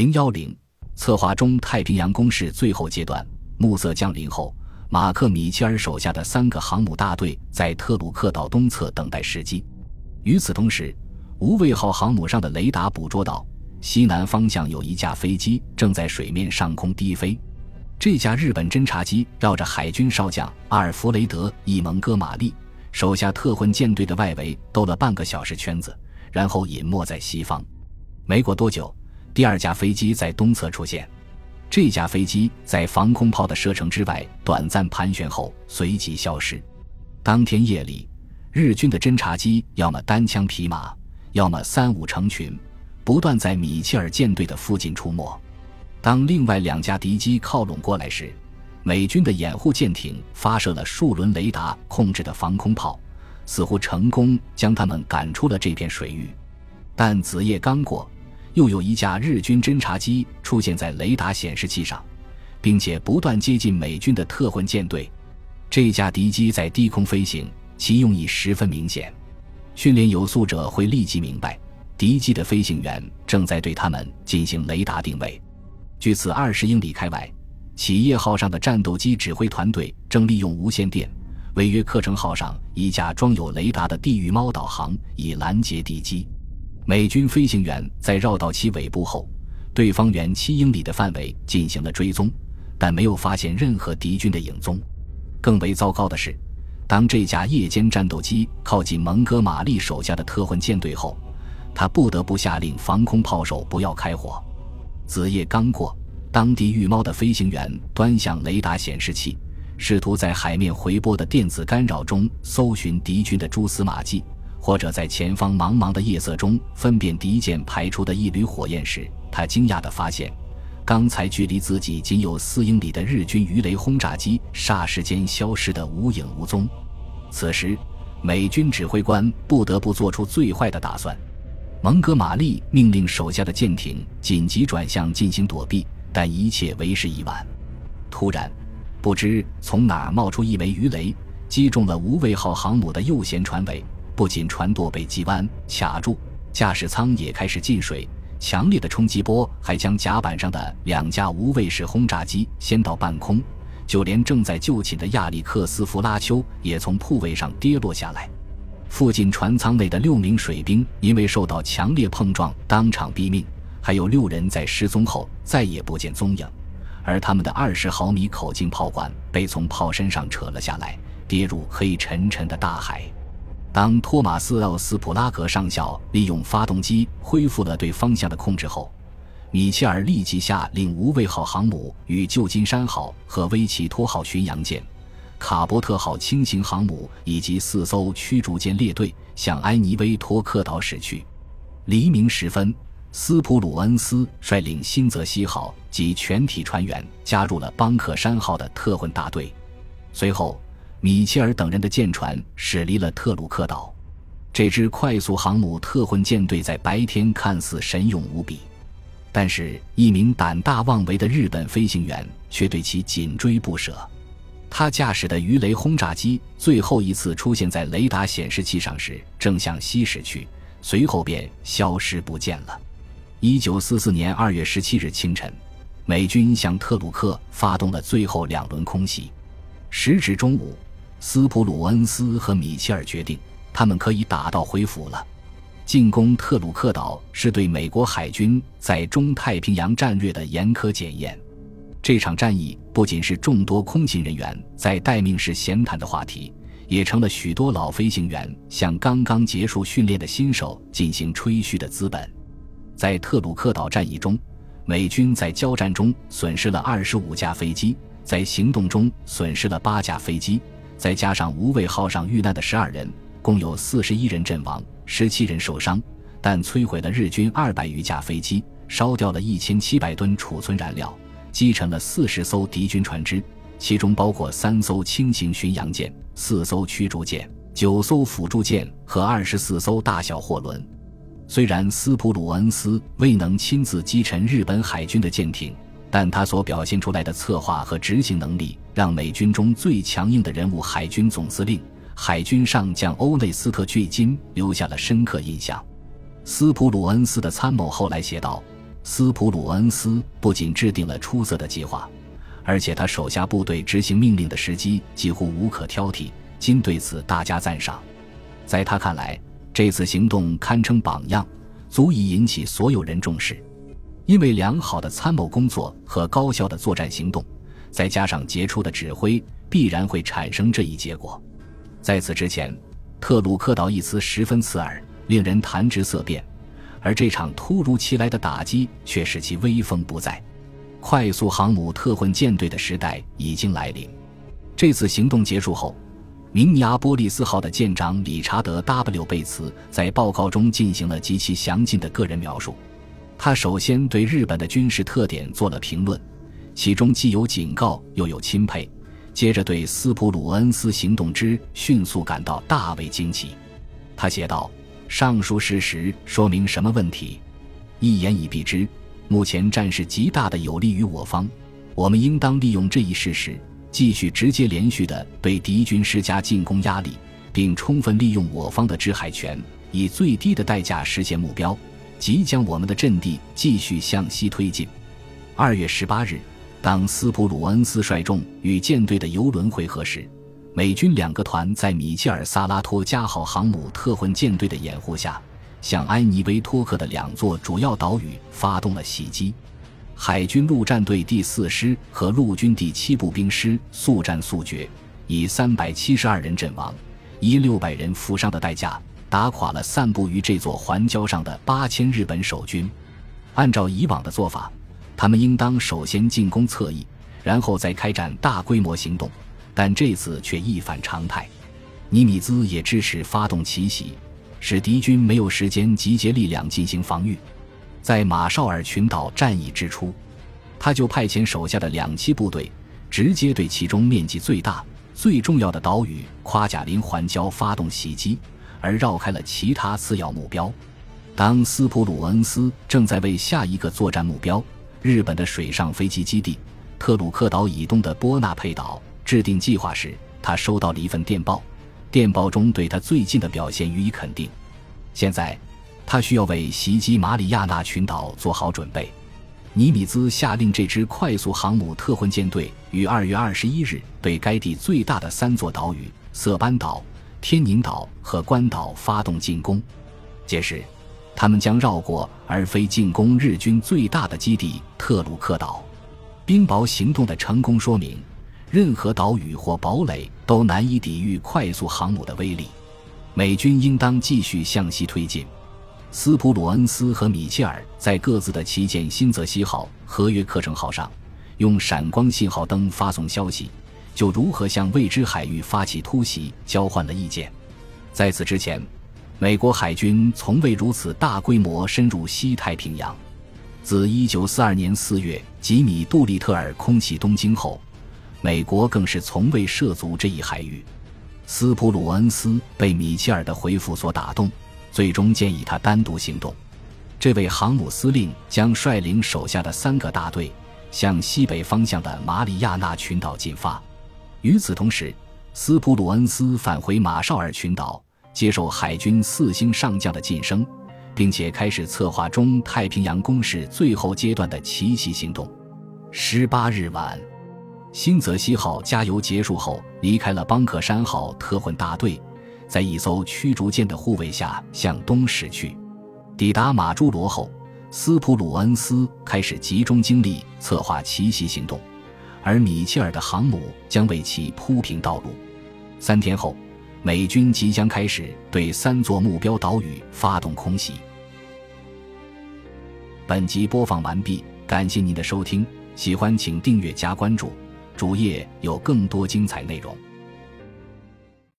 零幺零，策划中太平洋攻势最后阶段，暮色降临后，马克·米切尔手下的三个航母大队在特鲁克岛东侧等待时机。与此同时，无畏号航母上的雷达捕捉到西南方向有一架飞机正在水面上空低飞。这架日本侦察机绕着海军少将阿尔弗雷德·伊蒙哥马利手下特混舰队的外围兜了半个小时圈子，然后隐没在西方。没过多久，第二架飞机在东侧出现。这架飞机在防空炮的射程之外短暂盘旋后随即消失。当天夜里，日军的侦察机要么单枪匹马，要么三五成群，不断在米切尔舰队的附近出没。当另外两架敌机靠拢过来时，美军的掩护舰艇发射了数轮雷达控制的防空炮，似乎成功将他们赶出了这片水域。但子夜刚过。又有一架日军侦察机出现在雷达显示器上，并且不断接近美军的特混舰队。这架敌机在低空飞行，其用意十分明显。训练有素者会立即明白，敌机的飞行员正在对他们进行雷达定位。据此，二十英里开外，企业号上的战斗机指挥团队正利用无线电违约课程号上一架装有雷达的地狱猫导航，以拦截敌机。美军飞行员在绕到其尾部后，对方圆七英里的范围进行了追踪，但没有发现任何敌军的影踪。更为糟糕的是，当这架夜间战斗机靠近蒙哥马利手下的特混舰队后，他不得不下令防空炮手不要开火。子夜刚过，当地御猫的飞行员端详雷达显示器，试图在海面回波的电子干扰中搜寻敌军的蛛丝马迹。或者在前方茫茫的夜色中分辨敌舰排出的一缕火焰时，他惊讶地发现，刚才距离自己仅有四英里的日军鱼雷轰炸机霎时间消失得无影无踪。此时，美军指挥官不得不做出最坏的打算。蒙哥马利命令手下的舰艇紧急转向进行躲避，但一切为时已晚。突然，不知从哪儿冒出一枚鱼雷，击中了无畏号航母的右舷船尾。不仅船舵被击弯卡住，驾驶舱也开始进水，强烈的冲击波还将甲板上的两架无畏式轰炸机掀到半空，就连正在就寝的亚历克斯·弗拉丘也从铺位上跌落下来。附近船舱内的六名水兵因为受到强烈碰撞当场毙命，还有六人在失踪后再也不见踪影，而他们的二十毫米口径炮管被从炮身上扯了下来，跌入黑沉沉的大海。当托马斯·奥斯普拉格上校利用发动机恢复了对方向的控制后，米切尔立即下令无畏号航母与旧金山号和威奇托号巡洋舰、卡伯特号轻型航母以及四艘驱逐舰列队向埃尼威托克岛驶去。黎明时分，斯普鲁恩斯率领新泽西号及全体船员加入了邦克山号的特混大队。随后。米切尔等人的舰船驶离了特鲁克岛。这支快速航母特混舰队在白天看似神勇无比，但是一名胆大妄为的日本飞行员却对其紧追不舍。他驾驶的鱼雷轰炸机最后一次出现在雷达显示器上时，正向西驶去，随后便消失不见了。一九四四年二月十七日清晨，美军向特鲁克发动了最后两轮空袭。时至中午。斯普鲁恩斯和米切尔决定，他们可以打道回府了。进攻特鲁克岛是对美国海军在中太平洋战略的严苛检验。这场战役不仅是众多空勤人员在待命时闲谈的话题，也成了许多老飞行员向刚刚结束训练的新手进行吹嘘的资本。在特鲁克岛战役中，美军在交战中损失了二十五架飞机，在行动中损失了八架飞机。再加上无畏号上遇难的十二人，共有四十一人阵亡，十七人受伤，但摧毁了日军二百余架飞机，烧掉了一千七百吨储存燃料，击沉了四十艘敌军船只，其中包括三艘轻型巡洋舰、四艘驱逐舰、九艘辅助舰和二十四艘大小货轮。虽然斯普鲁恩斯未能亲自击沉日本海军的舰艇。但他所表现出来的策划和执行能力，让美军中最强硬的人物——海军总司令、海军上将欧内斯特·距今留下了深刻印象。斯普鲁恩斯的参谋后来写道：“斯普鲁恩斯不仅制定了出色的计划，而且他手下部队执行命令的时机几乎无可挑剔，今对此大加赞赏。在他看来，这次行动堪称榜样，足以引起所有人重视。因为良好的参谋工作和高效的作战行动，再加上杰出的指挥，必然会产生这一结果。在此之前，特鲁克岛一词十分刺耳，令人谈之色变，而这场突如其来的打击却使其威风不再。快速航母特混舰队的时代已经来临。这次行动结束后。明尼阿波利斯号的舰长理查德 ·W· 贝茨在报告中进行了极其详尽的个人描述。他首先对日本的军事特点做了评论，其中既有警告又有钦佩。接着对斯普鲁恩斯行动之迅速感到大为惊奇。他写道：“上述事实说明什么问题？一言以蔽之，目前战事极大的有利于我方，我们应当利用这一事实。”继续直接连续地对敌军施加进攻压力，并充分利用我方的制海权，以最低的代价实现目标，即将我们的阵地继续向西推进。二月十八日，当斯普鲁恩斯率众与舰队的游轮会合时，美军两个团在米切尔·萨拉托加号航母特混舰队的掩护下，向埃尼维托克的两座主要岛屿发动了袭击。海军陆战队第四师和陆军第七步兵师速战速决，以三百七十二人阵亡、一六百人负伤的代价，打垮了散布于这座环礁上的八千日本守军。按照以往的做法，他们应当首先进攻侧翼，然后再开展大规模行动，但这次却一反常态。尼米兹也支持发动奇袭，使敌军没有时间集结力量进行防御。在马绍尔群岛战役之初，他就派遣手下的两栖部队，直接对其中面积最大、最重要的岛屿夸贾林环礁发动袭击，而绕开了其他次要目标。当斯普鲁恩斯正在为下一个作战目标——日本的水上飞机基地特鲁克岛以东的波纳佩岛制定计划时，他收到了一份电报，电报中对他最近的表现予以肯定。现在。他需要为袭击马里亚纳群岛做好准备。尼米兹下令这支快速航母特混舰队于二月二十一日对该地最大的三座岛屿色班岛、天宁岛和关岛发动进攻。届时，他们将绕过而非进攻日军最大的基地特鲁克岛。冰雹行动的成功说明，任何岛屿或堡垒都难以抵御快速航母的威力。美军应当继续向西推进。斯普鲁恩斯和米切尔在各自的旗舰新泽西号和约克城号上，用闪光信号灯发送消息，就如何向未知海域发起突袭交换了意见。在此之前，美国海军从未如此大规模深入西太平洋。自1942年4月吉米·杜立特尔空袭东京后，美国更是从未涉足这一海域。斯普鲁恩斯被米切尔的回复所打动。最终建议他单独行动。这位航母司令将率领手下的三个大队向西北方向的马里亚纳群岛进发。与此同时，斯普鲁恩斯返回马绍尔群岛，接受海军四星上将的晋升，并且开始策划中太平洋攻势最后阶段的奇袭行动。十八日晚，新泽西号加油结束后，离开了邦克山号特混大队。在一艘驱逐舰的护卫下向东驶去，抵达马朱罗后，斯普鲁恩斯开始集中精力策划奇袭行动，而米切尔的航母将为其铺平道路。三天后，美军即将开始对三座目标岛屿发动空袭。本集播放完毕，感谢您的收听，喜欢请订阅加关注，主页有更多精彩内容。